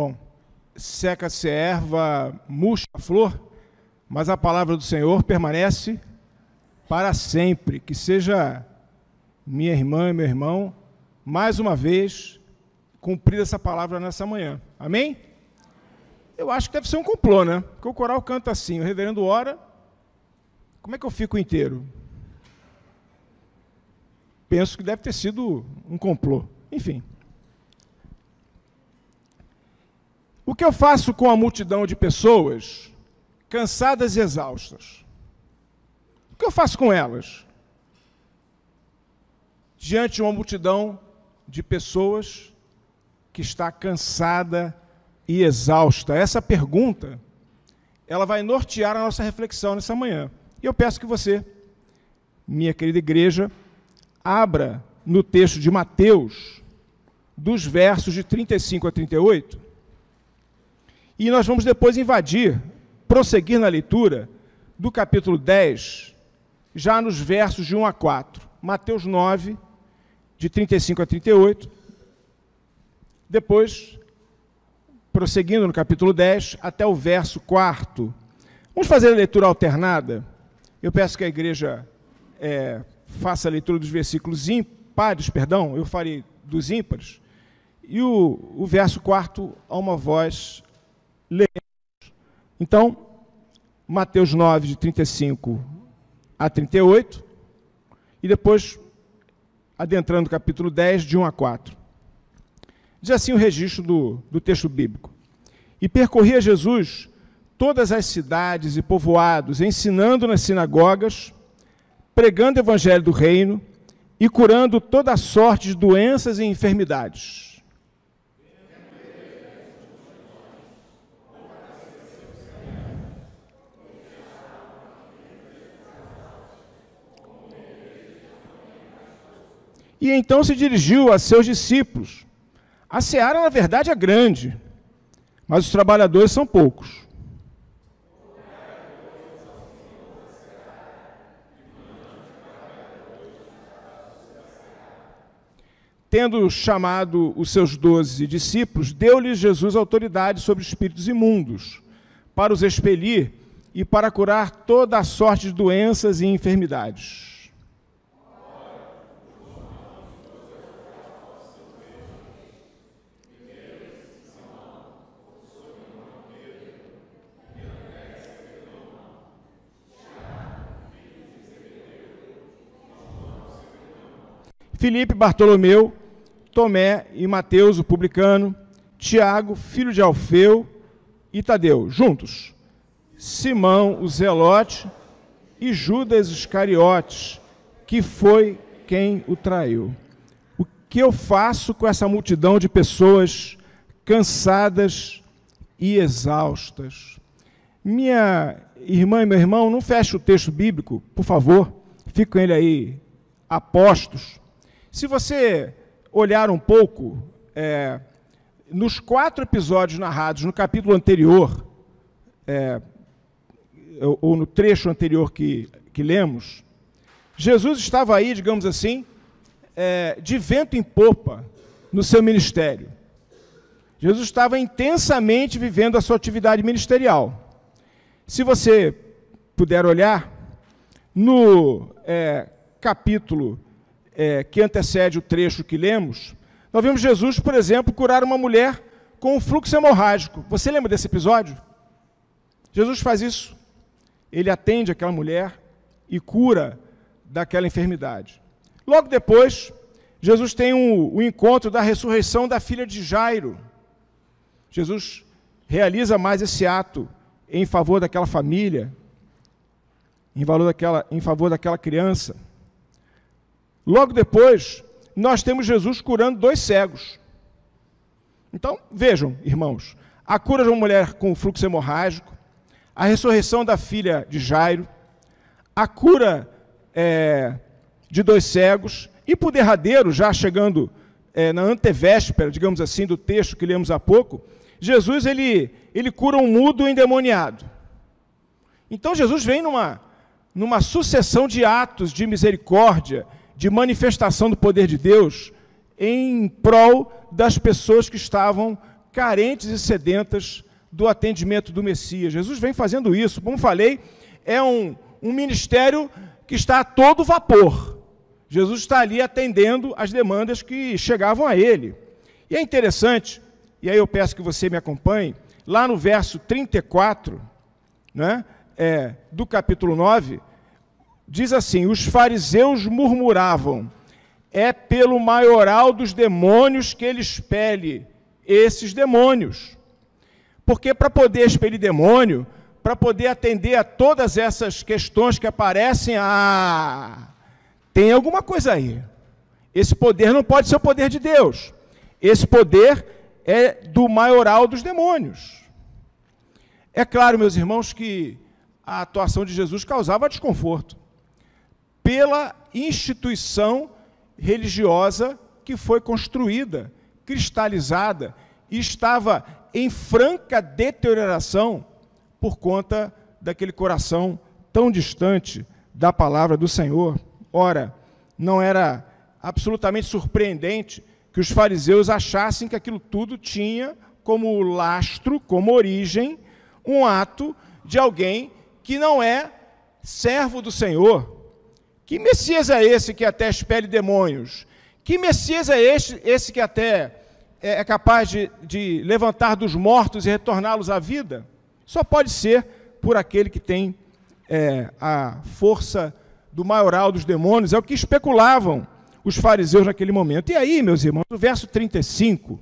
Bom, seca-se a erva, murcha a flor, mas a palavra do Senhor permanece para sempre. Que seja minha irmã e meu irmão, mais uma vez, cumprida essa palavra nessa manhã. Amém? Eu acho que deve ser um complô, né? Porque o coral canta assim, o reverendo ora, como é que eu fico inteiro? Penso que deve ter sido um complô. Enfim. O que eu faço com a multidão de pessoas cansadas e exaustas? O que eu faço com elas? Diante de uma multidão de pessoas que está cansada e exausta. Essa pergunta, ela vai nortear a nossa reflexão nessa manhã. E eu peço que você, minha querida igreja, abra no texto de Mateus, dos versos de 35 a 38, e nós vamos depois invadir, prosseguir na leitura do capítulo 10, já nos versos de 1 a 4. Mateus 9, de 35 a 38. Depois, prosseguindo no capítulo 10, até o verso 4. Vamos fazer a leitura alternada? Eu peço que a igreja é, faça a leitura dos versículos impares, perdão, eu farei dos ímpares, e o, o verso quarto a uma voz lemos. Então, Mateus 9, de 35 a 38, e depois, adentrando o capítulo 10, de 1 a 4. Diz assim o registro do, do texto bíblico. E percorria Jesus todas as cidades e povoados, ensinando nas sinagogas, pregando o evangelho do reino e curando toda sorte de doenças e enfermidades. E então se dirigiu a seus discípulos. A seara, na verdade, é grande, mas os trabalhadores são poucos. Tendo chamado os seus doze discípulos, deu-lhes Jesus autoridade sobre espíritos imundos, para os expelir e para curar toda a sorte de doenças e enfermidades. Filipe, Bartolomeu, Tomé e Mateus, o publicano, Tiago, filho de Alfeu, e Tadeu, juntos. Simão, o Zelote, e Judas Iscariotes, que foi quem o traiu. O que eu faço com essa multidão de pessoas cansadas e exaustas? Minha irmã e meu irmão, não feche o texto bíblico, por favor. Fiquem ele aí apostos. Se você olhar um pouco é, nos quatro episódios narrados no capítulo anterior, é, ou no trecho anterior que, que lemos, Jesus estava aí, digamos assim, é, de vento em popa no seu ministério. Jesus estava intensamente vivendo a sua atividade ministerial. Se você puder olhar, no é, capítulo é, que antecede o trecho que lemos, nós vemos Jesus, por exemplo, curar uma mulher com um fluxo hemorrágico. Você lembra desse episódio? Jesus faz isso. Ele atende aquela mulher e cura daquela enfermidade. Logo depois, Jesus tem o um, um encontro da ressurreição da filha de Jairo. Jesus realiza mais esse ato em favor daquela família, em, valor daquela, em favor daquela criança. Logo depois, nós temos Jesus curando dois cegos. Então, vejam, irmãos, a cura de uma mulher com fluxo hemorrágico, a ressurreição da filha de Jairo, a cura é, de dois cegos, e por derradeiro, já chegando é, na antevéspera, digamos assim, do texto que lemos há pouco, Jesus ele, ele cura um mudo endemoniado. Então Jesus vem numa, numa sucessão de atos de misericórdia, de manifestação do poder de Deus em prol das pessoas que estavam carentes e sedentas do atendimento do Messias. Jesus vem fazendo isso. Como falei, é um, um ministério que está a todo vapor. Jesus está ali atendendo as demandas que chegavam a ele. E é interessante, e aí eu peço que você me acompanhe, lá no verso 34 né, é, do capítulo 9, diz assim: Os fariseus murmuravam, é pelo maioral dos demônios que ele expele esses demônios. Porque para poder expelir demônio, para poder atender a todas essas questões que aparecem, ah, tem alguma coisa aí. Esse poder não pode ser o poder de Deus. Esse poder é do maioral dos demônios. É claro, meus irmãos, que a atuação de Jesus causava desconforto pela instituição religiosa que foi construída, cristalizada e estava em franca deterioração por conta daquele coração tão distante da palavra do Senhor. Ora, não era absolutamente surpreendente que os fariseus achassem que aquilo tudo tinha como lastro, como origem, um ato de alguém que não é servo do Senhor. Que Messias é esse que até expele demônios? Que Messias é esse, esse que até é, é capaz de, de levantar dos mortos e retorná-los à vida? Só pode ser por aquele que tem é, a força do maioral dos demônios, é o que especulavam os fariseus naquele momento. E aí, meus irmãos, no verso 35,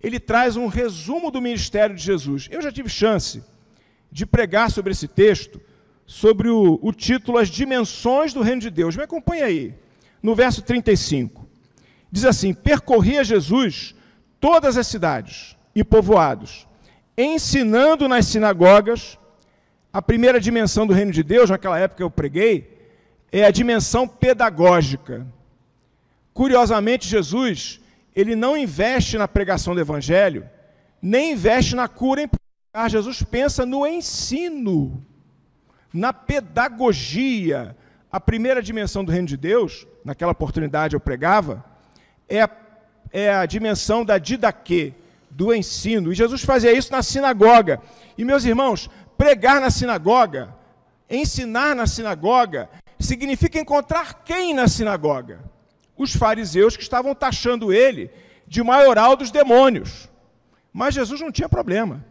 ele traz um resumo do ministério de Jesus. Eu já tive chance de pregar sobre esse texto, sobre o, o título As Dimensões do Reino de Deus. Me acompanha aí, no verso 35. Diz assim: Percorria Jesus todas as cidades e povoados, ensinando nas sinagogas. A primeira dimensão do reino de Deus, naquela época eu preguei, é a dimensão pedagógica. Curiosamente, Jesus, ele não investe na pregação do evangelho, nem investe na cura em. Jesus pensa no ensino, na pedagogia. A primeira dimensão do reino de Deus, naquela oportunidade eu pregava, é a, é a dimensão da didaquê, do ensino. E Jesus fazia isso na sinagoga. E meus irmãos, pregar na sinagoga, ensinar na sinagoga, significa encontrar quem na sinagoga? Os fariseus que estavam taxando ele de maioral dos demônios. Mas Jesus não tinha problema.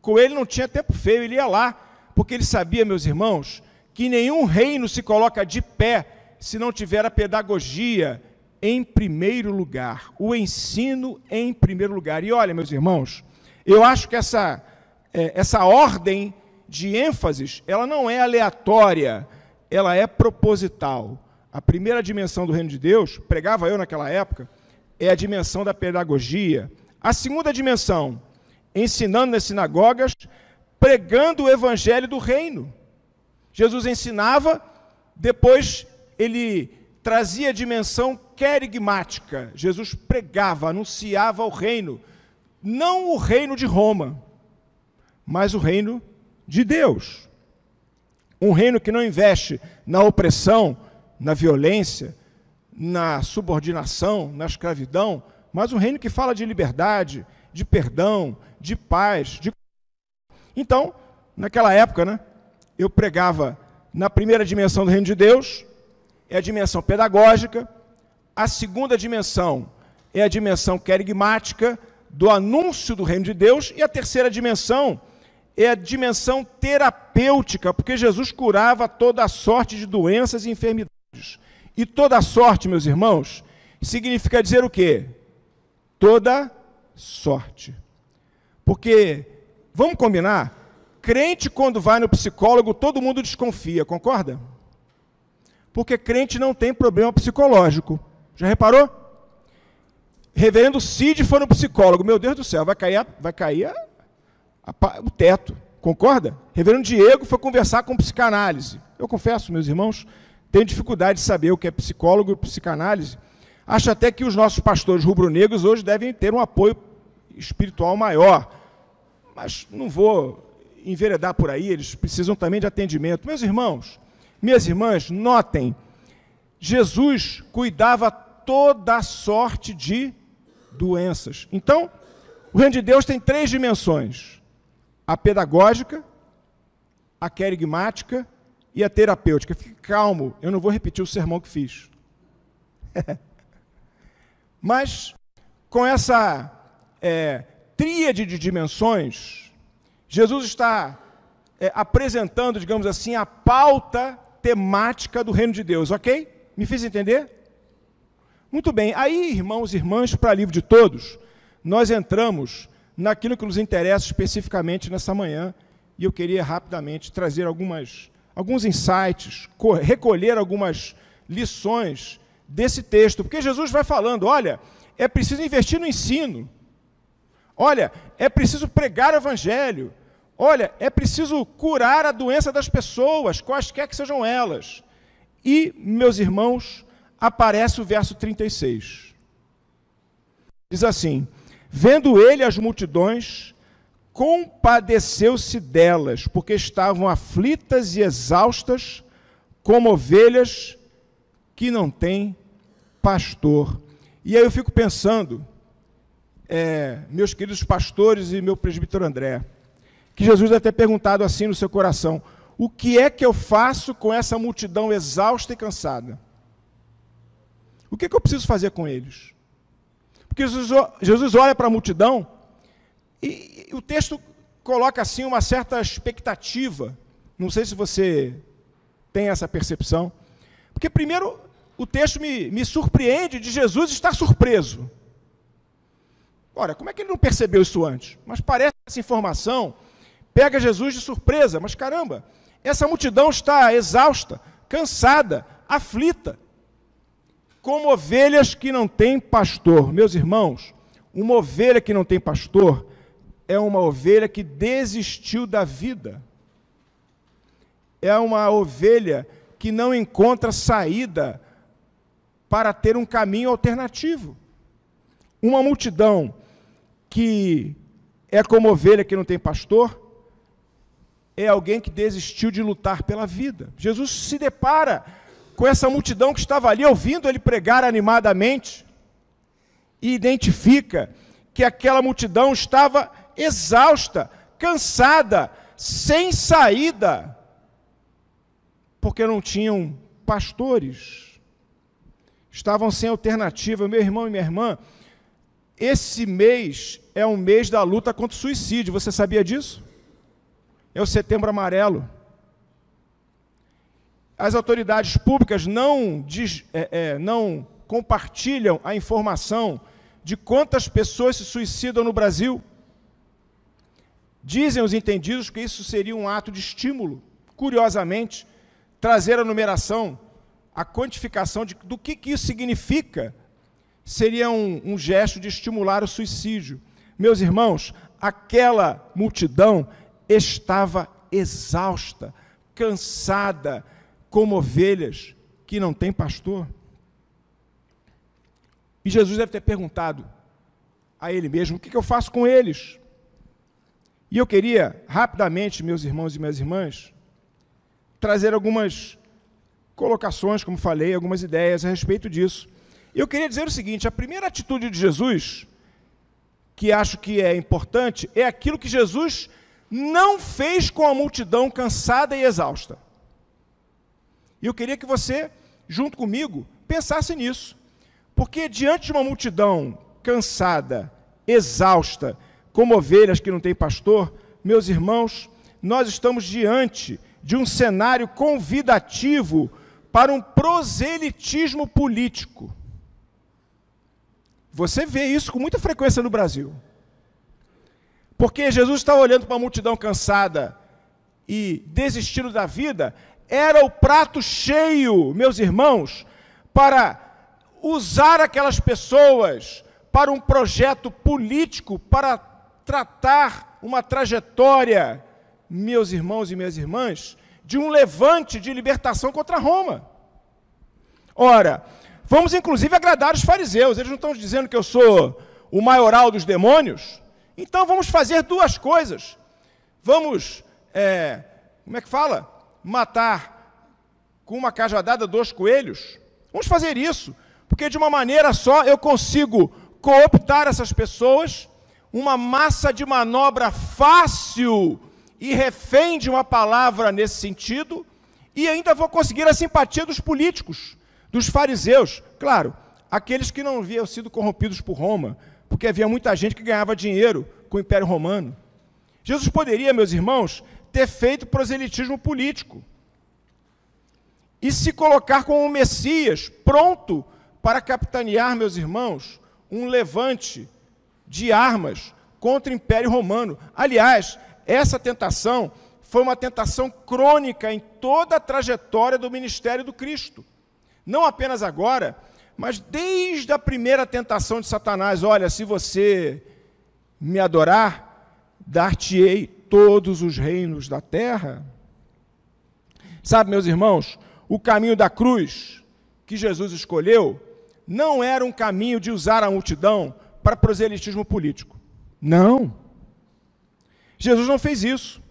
Com ele não tinha tempo feio, ele ia lá, porque ele sabia, meus irmãos, que nenhum reino se coloca de pé se não tiver a pedagogia em primeiro lugar, o ensino em primeiro lugar. E olha, meus irmãos, eu acho que essa, é, essa ordem de ênfases, ela não é aleatória, ela é proposital. A primeira dimensão do reino de Deus, pregava eu naquela época, é a dimensão da pedagogia. A segunda dimensão, ensinando nas sinagogas, pregando o evangelho do reino. Jesus ensinava, depois ele trazia a dimensão querigmática. Jesus pregava, anunciava o reino, não o reino de Roma, mas o reino de Deus. Um reino que não investe na opressão, na violência, na subordinação, na escravidão, mas um reino que fala de liberdade, de perdão, de paz. De... Então, naquela época, né, eu pregava na primeira dimensão do reino de Deus, é a dimensão pedagógica, a segunda dimensão é a dimensão querigmática do anúncio do reino de Deus, e a terceira dimensão é a dimensão terapêutica, porque Jesus curava toda a sorte de doenças e enfermidades. E toda a sorte, meus irmãos, significa dizer o quê? Toda sorte. Porque, vamos combinar, crente quando vai no psicólogo, todo mundo desconfia, concorda? porque crente não tem problema psicológico. Já reparou? Reverendo Cid foi no psicólogo. Meu Deus do céu, vai cair, a, vai cair a, a, o teto. Concorda? Reverendo Diego foi conversar com psicanálise. Eu confesso, meus irmãos, tenho dificuldade de saber o que é psicólogo e psicanálise. Acho até que os nossos pastores rubro-negros hoje devem ter um apoio espiritual maior. Mas não vou enveredar por aí, eles precisam também de atendimento. Meus irmãos, minhas irmãs, notem, Jesus cuidava toda sorte de doenças. Então, o reino de Deus tem três dimensões: a pedagógica, a querigmática e a terapêutica. Fique calmo, eu não vou repetir o sermão que fiz. Mas, com essa é, tríade de dimensões, Jesus está é, apresentando, digamos assim, a pauta temática do reino de Deus, ok? Me fiz entender? Muito bem, aí, irmãos e irmãs, para livro de todos, nós entramos naquilo que nos interessa especificamente nessa manhã, e eu queria rapidamente trazer algumas, alguns insights, recolher algumas lições desse texto, porque Jesus vai falando: olha, é preciso investir no ensino, olha, é preciso pregar o evangelho, olha, é preciso curar a doença das pessoas, quaisquer que sejam elas. E, meus irmãos, aparece o verso 36. Diz assim: Vendo ele as multidões, compadeceu-se delas, porque estavam aflitas e exaustas, como ovelhas que não têm pastor. E aí eu fico pensando, é, meus queridos pastores e meu presbítero André, que Jesus deve ter perguntado assim no seu coração: o que é que eu faço com essa multidão exausta e cansada? O que, é que eu preciso fazer com eles? Porque Jesus, Jesus olha para a multidão e, e o texto coloca assim uma certa expectativa. Não sei se você tem essa percepção. Porque, primeiro, o texto me, me surpreende de Jesus estar surpreso. Ora, como é que ele não percebeu isso antes? Mas parece que essa informação pega Jesus de surpresa. Mas caramba, essa multidão está exausta, cansada, aflita, como ovelhas que não têm pastor. Meus irmãos, uma ovelha que não tem pastor é uma ovelha que desistiu da vida. É uma ovelha que não encontra saída para ter um caminho alternativo. Uma multidão que é como ovelha que não tem pastor, é alguém que desistiu de lutar pela vida. Jesus se depara com essa multidão que estava ali ouvindo ele pregar animadamente e identifica que aquela multidão estava exausta, cansada, sem saída, porque não tinham pastores, estavam sem alternativa. Meu irmão e minha irmã, esse mês é um mês da luta contra o suicídio, você sabia disso? é o Setembro Amarelo. As autoridades públicas não, diz, é, é, não compartilham a informação de quantas pessoas se suicidam no Brasil. Dizem os entendidos que isso seria um ato de estímulo. Curiosamente, trazer a numeração, a quantificação de, do que, que isso significa, seria um, um gesto de estimular o suicídio. Meus irmãos, aquela multidão estava exausta, cansada, como ovelhas que não têm pastor. E Jesus deve ter perguntado a ele mesmo: o que eu faço com eles? E eu queria, rapidamente, meus irmãos e minhas irmãs, trazer algumas colocações, como falei, algumas ideias a respeito disso. Eu queria dizer o seguinte: a primeira atitude de Jesus, que acho que é importante, é aquilo que Jesus não fez com a multidão cansada e exausta. E eu queria que você, junto comigo, pensasse nisso. Porque diante de uma multidão cansada, exausta, como ovelhas que não têm pastor, meus irmãos, nós estamos diante de um cenário convidativo para um proselitismo político. Você vê isso com muita frequência no Brasil. Porque Jesus estava olhando para a multidão cansada e desistindo da vida, era o prato cheio, meus irmãos, para usar aquelas pessoas para um projeto político, para tratar uma trajetória, meus irmãos e minhas irmãs, de um levante de libertação contra Roma. Ora, vamos inclusive agradar os fariseus, eles não estão dizendo que eu sou o maioral dos demônios, então vamos fazer duas coisas. Vamos, é, como é que fala? Matar com uma cajadada dois coelhos. Vamos fazer isso, porque de uma maneira só eu consigo cooptar essas pessoas, uma massa de manobra fácil e refém de uma palavra nesse sentido, e ainda vou conseguir a simpatia dos políticos, dos fariseus, claro, aqueles que não haviam sido corrompidos por Roma, porque havia muita gente que ganhava dinheiro com o Império Romano. Jesus poderia, meus irmãos, ter feito proselitismo político e se colocar como um Messias, pronto para capitanear, meus irmãos, um levante de armas contra o Império Romano. Aliás, essa tentação foi uma tentação crônica em toda a trajetória do ministério do Cristo. Não apenas agora, mas desde a primeira tentação de Satanás: olha, se você me adorar, dar-te-ei todos os reinos da terra. Sabe, meus irmãos, o caminho da cruz que Jesus escolheu não era um caminho de usar a multidão para proselitismo político. Não. Jesus não fez isso.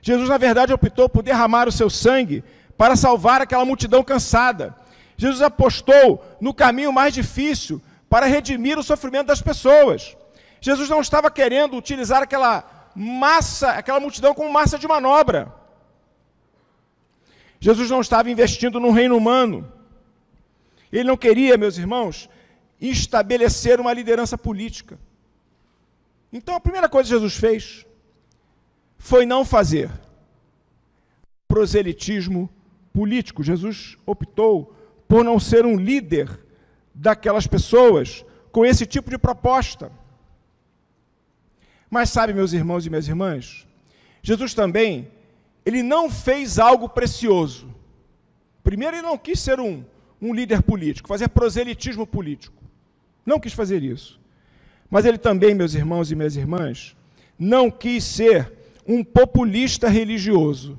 Jesus, na verdade, optou por derramar o seu sangue para salvar aquela multidão cansada. Jesus apostou no caminho mais difícil para redimir o sofrimento das pessoas. Jesus não estava querendo utilizar aquela massa, aquela multidão como massa de manobra. Jesus não estava investindo no reino humano. Ele não queria, meus irmãos, estabelecer uma liderança política. Então a primeira coisa que Jesus fez foi não fazer proselitismo político. Jesus optou por não ser um líder daquelas pessoas com esse tipo de proposta. Mas sabe, meus irmãos e minhas irmãs, Jesus também, ele não fez algo precioso. Primeiro, ele não quis ser um, um líder político, fazer proselitismo político. Não quis fazer isso. Mas ele também, meus irmãos e minhas irmãs, não quis ser um populista religioso.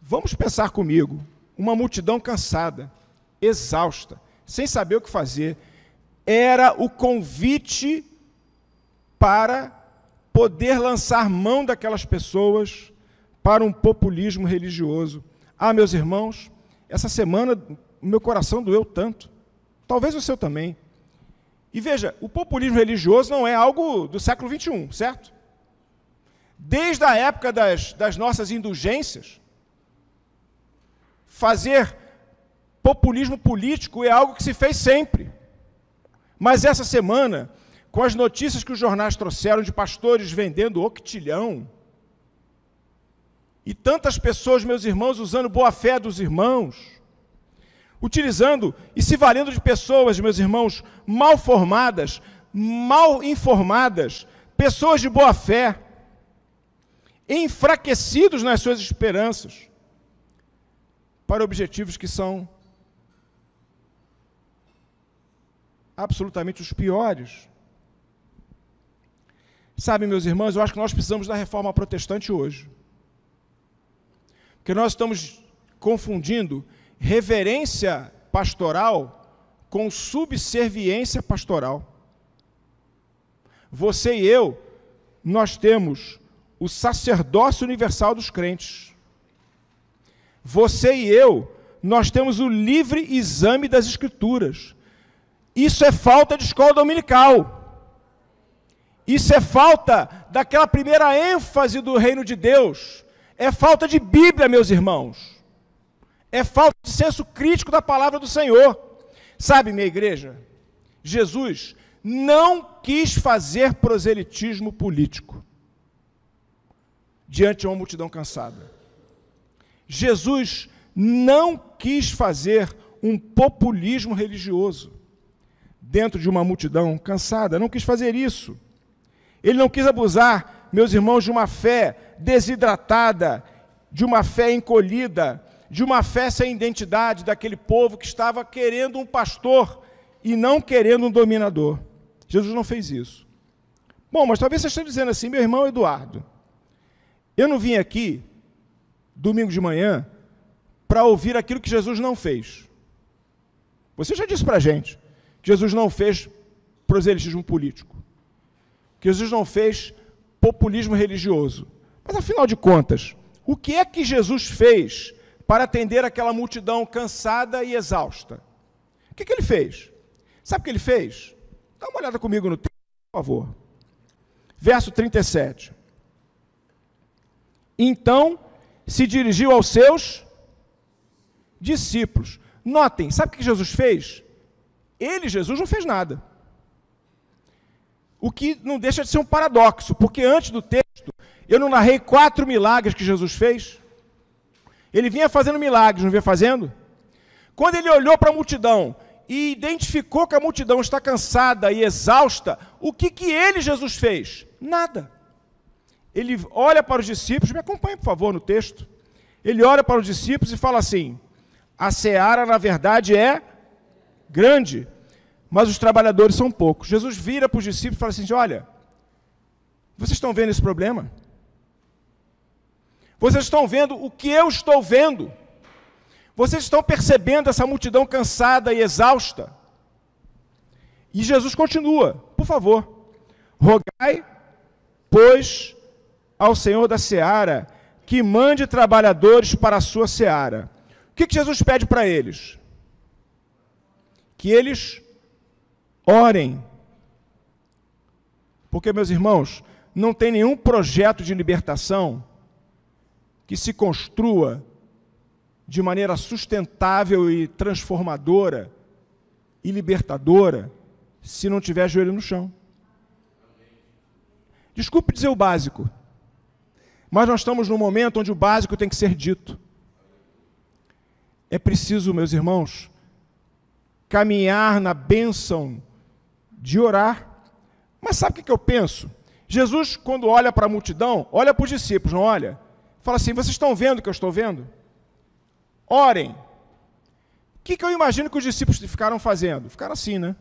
Vamos pensar comigo, uma multidão cansada, exausta, sem saber o que fazer, era o convite para poder lançar mão daquelas pessoas para um populismo religioso. Ah, meus irmãos, essa semana meu coração doeu tanto. Talvez o seu também. E veja, o populismo religioso não é algo do século XXI, certo? Desde a época das, das nossas indulgências, fazer populismo político é algo que se fez sempre. Mas essa semana, com as notícias que os jornais trouxeram de pastores vendendo octilhão, e tantas pessoas, meus irmãos, usando boa fé dos irmãos, utilizando e se valendo de pessoas, meus irmãos, mal formadas, mal informadas, pessoas de boa fé, enfraquecidos nas suas esperanças, para objetivos que são absolutamente os piores. Sabe, meus irmãos, eu acho que nós precisamos da reforma protestante hoje. Porque nós estamos confundindo reverência pastoral com subserviência pastoral. Você e eu, nós temos o sacerdócio universal dos crentes. Você e eu, nós temos o livre exame das Escrituras. Isso é falta de escola dominical. Isso é falta daquela primeira ênfase do reino de Deus. É falta de Bíblia, meus irmãos é falta de senso crítico da palavra do Senhor. Sabe, minha igreja, Jesus não quis fazer proselitismo político diante de uma multidão cansada. Jesus não quis fazer um populismo religioso dentro de uma multidão cansada, não quis fazer isso. Ele não quis abusar, meus irmãos, de uma fé desidratada, de uma fé encolhida, de uma fé sem identidade daquele povo que estava querendo um pastor e não querendo um dominador. Jesus não fez isso. Bom, mas talvez você esteja dizendo assim, meu irmão Eduardo, eu não vim aqui, domingo de manhã, para ouvir aquilo que Jesus não fez. Você já disse para a gente que Jesus não fez proselitismo político, que Jesus não fez populismo religioso. Mas afinal de contas, o que é que Jesus fez para atender aquela multidão cansada e exausta. O que, que ele fez? Sabe o que ele fez? Dá uma olhada comigo no texto, por favor. Verso 37. Então se dirigiu aos seus discípulos. Notem, sabe o que Jesus fez? Ele, Jesus, não fez nada. O que não deixa de ser um paradoxo, porque antes do texto, eu não narrei quatro milagres que Jesus fez. Ele vinha fazendo milagres, não vinha fazendo? Quando ele olhou para a multidão e identificou que a multidão está cansada e exausta, o que, que ele, Jesus, fez? Nada. Ele olha para os discípulos, me acompanhe, por favor, no texto. Ele olha para os discípulos e fala assim: a seara, na verdade, é grande, mas os trabalhadores são poucos. Jesus vira para os discípulos e fala assim: olha, vocês estão vendo esse problema? Vocês estão vendo o que eu estou vendo? Vocês estão percebendo essa multidão cansada e exausta? E Jesus continua, por favor, rogai, pois, ao Senhor da seara que mande trabalhadores para a sua seara. O que, que Jesus pede para eles? Que eles orem. Porque, meus irmãos, não tem nenhum projeto de libertação que se construa de maneira sustentável e transformadora e libertadora se não tiver joelho no chão. Desculpe dizer o básico, mas nós estamos num momento onde o básico tem que ser dito. É preciso, meus irmãos, caminhar na bênção de orar. Mas sabe o que eu penso? Jesus, quando olha para a multidão, olha para os discípulos, não olha? Fala assim: vocês estão vendo o que eu estou vendo? Orem. O que, que eu imagino que os discípulos ficaram fazendo? Ficaram assim, né?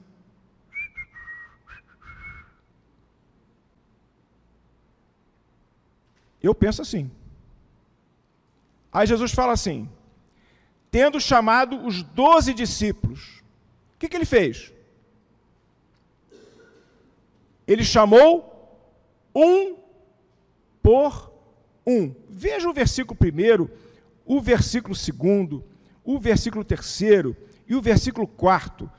Eu penso assim. Aí Jesus fala assim: tendo chamado os doze discípulos, o que, que ele fez? Ele chamou um por um. Veja o versículo primeiro, o versículo segundo, o versículo terceiro e o versículo quarto. O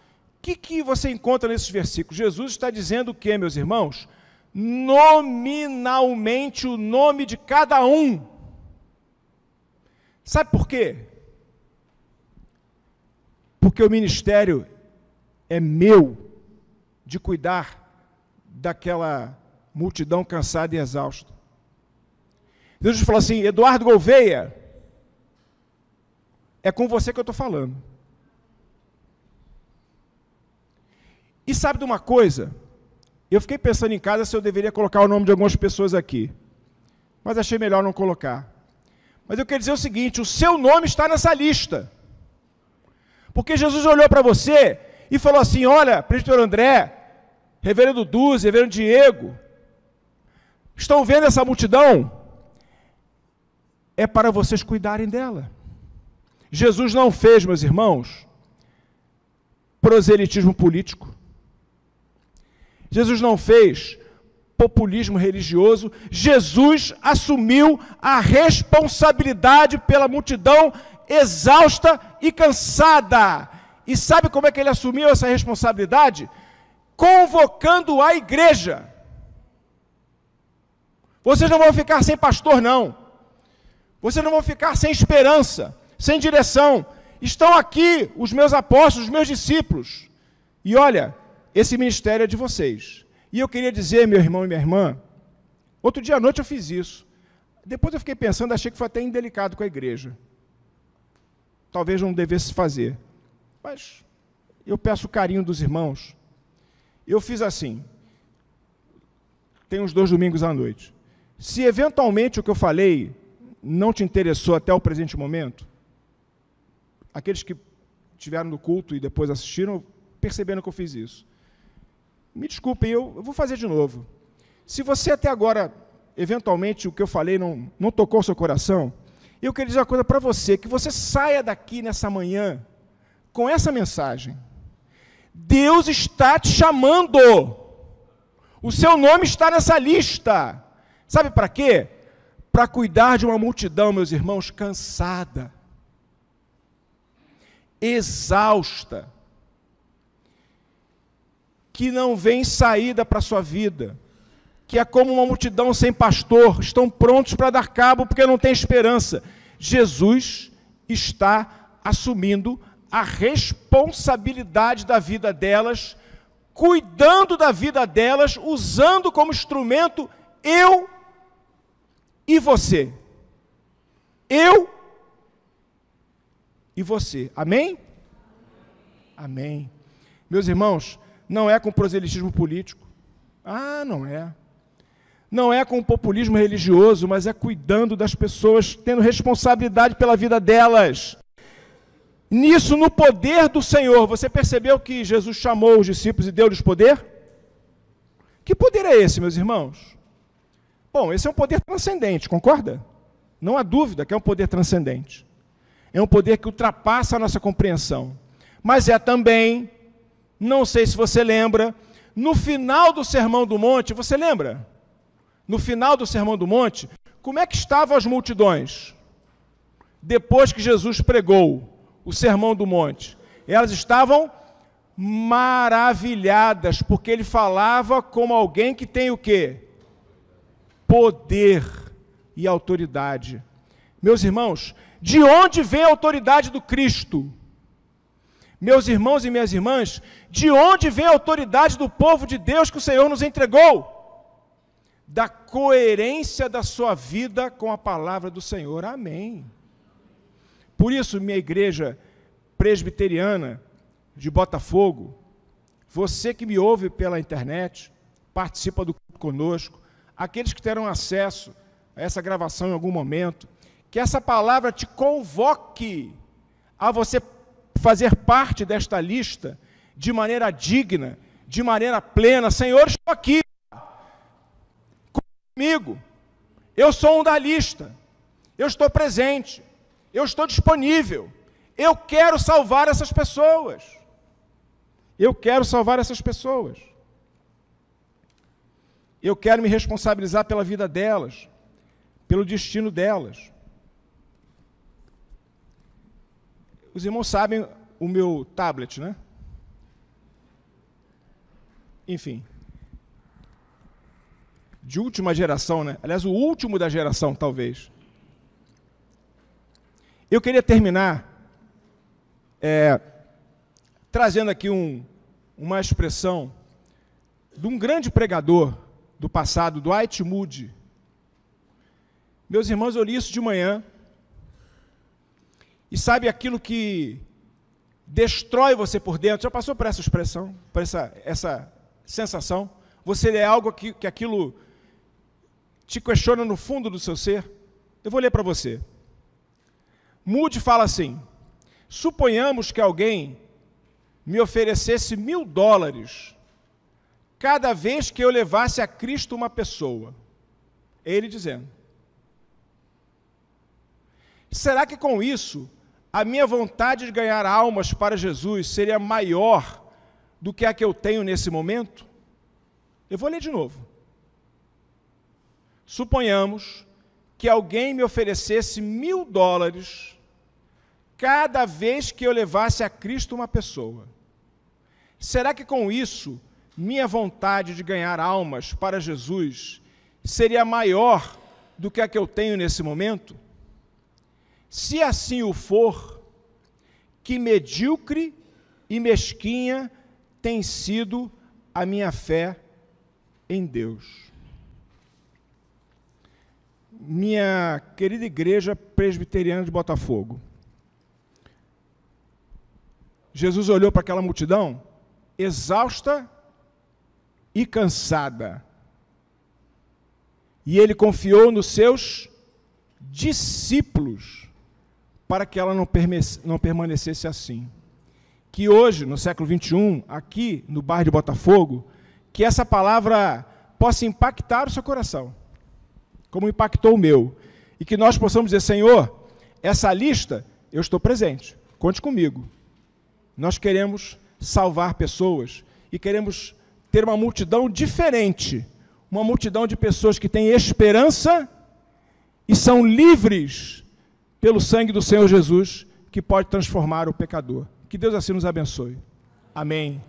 que, que você encontra nesses versículos? Jesus está dizendo o que, meus irmãos? Nominalmente o nome de cada um. Sabe por quê? Porque o ministério é meu de cuidar daquela multidão cansada e exausta. Deus falou assim: Eduardo Gouveia, é com você que eu estou falando. E sabe de uma coisa? Eu fiquei pensando em casa se eu deveria colocar o nome de algumas pessoas aqui. Mas achei melhor não colocar. Mas eu quero dizer o seguinte: o seu nome está nessa lista. Porque Jesus olhou para você e falou assim: Olha, presbiteriano André, reverendo Duzi, reverendo Diego, estão vendo essa multidão? É para vocês cuidarem dela. Jesus não fez, meus irmãos, proselitismo político. Jesus não fez populismo religioso. Jesus assumiu a responsabilidade pela multidão exausta e cansada. E sabe como é que ele assumiu essa responsabilidade? Convocando a igreja. Vocês não vão ficar sem pastor, não. Vocês não vão ficar sem esperança, sem direção. Estão aqui os meus apóstolos, os meus discípulos. E olha, esse ministério é de vocês. E eu queria dizer, meu irmão e minha irmã, outro dia à noite eu fiz isso. Depois eu fiquei pensando, achei que foi até indelicado com a igreja talvez não devesse fazer. Mas eu peço o carinho dos irmãos. Eu fiz assim. Tem uns dois domingos à noite. Se eventualmente o que eu falei não te interessou até o presente momento, aqueles que estiveram no culto e depois assistiram, perceberam que eu fiz isso. Me desculpem, eu, eu vou fazer de novo. Se você até agora, eventualmente, o que eu falei não, não tocou o seu coração, eu queria dizer uma coisa para você: que você saia daqui nessa manhã com essa mensagem. Deus está te chamando. O seu nome está nessa lista. Sabe para quê? Para cuidar de uma multidão, meus irmãos, cansada, exausta, que não vem saída para a sua vida, que é como uma multidão sem pastor, estão prontos para dar cabo porque não tem esperança. Jesus está assumindo a responsabilidade da vida delas, cuidando da vida delas, usando como instrumento eu e você. Eu e você. Amém? Amém. Meus irmãos, não é com proselitismo político. Ah, não é. Não é com populismo religioso, mas é cuidando das pessoas, tendo responsabilidade pela vida delas. Nisso, no poder do Senhor, você percebeu que Jesus chamou os discípulos e deu-lhes poder? Que poder é esse, meus irmãos? Bom, esse é um poder transcendente, concorda? Não há dúvida que é um poder transcendente. É um poder que ultrapassa a nossa compreensão. Mas é também, não sei se você lembra, no final do Sermão do Monte, você lembra? No final do Sermão do Monte, como é que estavam as multidões? Depois que Jesus pregou o Sermão do Monte, elas estavam maravilhadas, porque ele falava como alguém que tem o quê? Poder e autoridade. Meus irmãos, de onde vem a autoridade do Cristo? Meus irmãos e minhas irmãs, de onde vem a autoridade do povo de Deus que o Senhor nos entregou? Da coerência da sua vida com a palavra do Senhor. Amém. Por isso, minha igreja presbiteriana de Botafogo, você que me ouve pela internet, participa do conosco, aqueles que terão acesso a essa gravação em algum momento, que essa palavra te convoque a você fazer parte desta lista de maneira digna, de maneira plena. Senhor, estou aqui comigo. Eu sou um da lista. Eu estou presente. Eu estou disponível. Eu quero salvar essas pessoas. Eu quero salvar essas pessoas. Eu quero me responsabilizar pela vida delas, pelo destino delas. Os irmãos sabem o meu tablet, né? Enfim. De última geração, né? Aliás, o último da geração, talvez. Eu queria terminar é, trazendo aqui um, uma expressão de um grande pregador do passado, Dwight Moody. Meus irmãos, eu li isso de manhã e sabe aquilo que destrói você por dentro? Já passou por essa expressão, por essa, essa sensação? Você é algo que, que aquilo te questiona no fundo do seu ser? Eu vou ler para você. Mude fala assim: suponhamos que alguém me oferecesse mil dólares cada vez que eu levasse a Cristo uma pessoa. Ele dizendo. Será que com isso a minha vontade de ganhar almas para Jesus seria maior do que a que eu tenho nesse momento? Eu vou ler de novo. Suponhamos que alguém me oferecesse mil dólares cada vez que eu levasse a Cristo uma pessoa. Será que com isso minha vontade de ganhar almas para Jesus seria maior do que a que eu tenho nesse momento? Se assim o for, que medíocre e mesquinha tem sido a minha fé em Deus. Minha querida igreja presbiteriana de Botafogo. Jesus olhou para aquela multidão exausta e cansada. E ele confiou nos seus discípulos para que ela não, não permanecesse assim. Que hoje, no século XXI, aqui no bairro de Botafogo, que essa palavra possa impactar o seu coração, como impactou o meu, e que nós possamos dizer, Senhor, essa lista, eu estou presente, conte comigo. Nós queremos salvar pessoas e queremos ter uma multidão diferente, uma multidão de pessoas que têm esperança e são livres pelo sangue do Senhor Jesus, que pode transformar o pecador. Que Deus assim nos abençoe. Amém.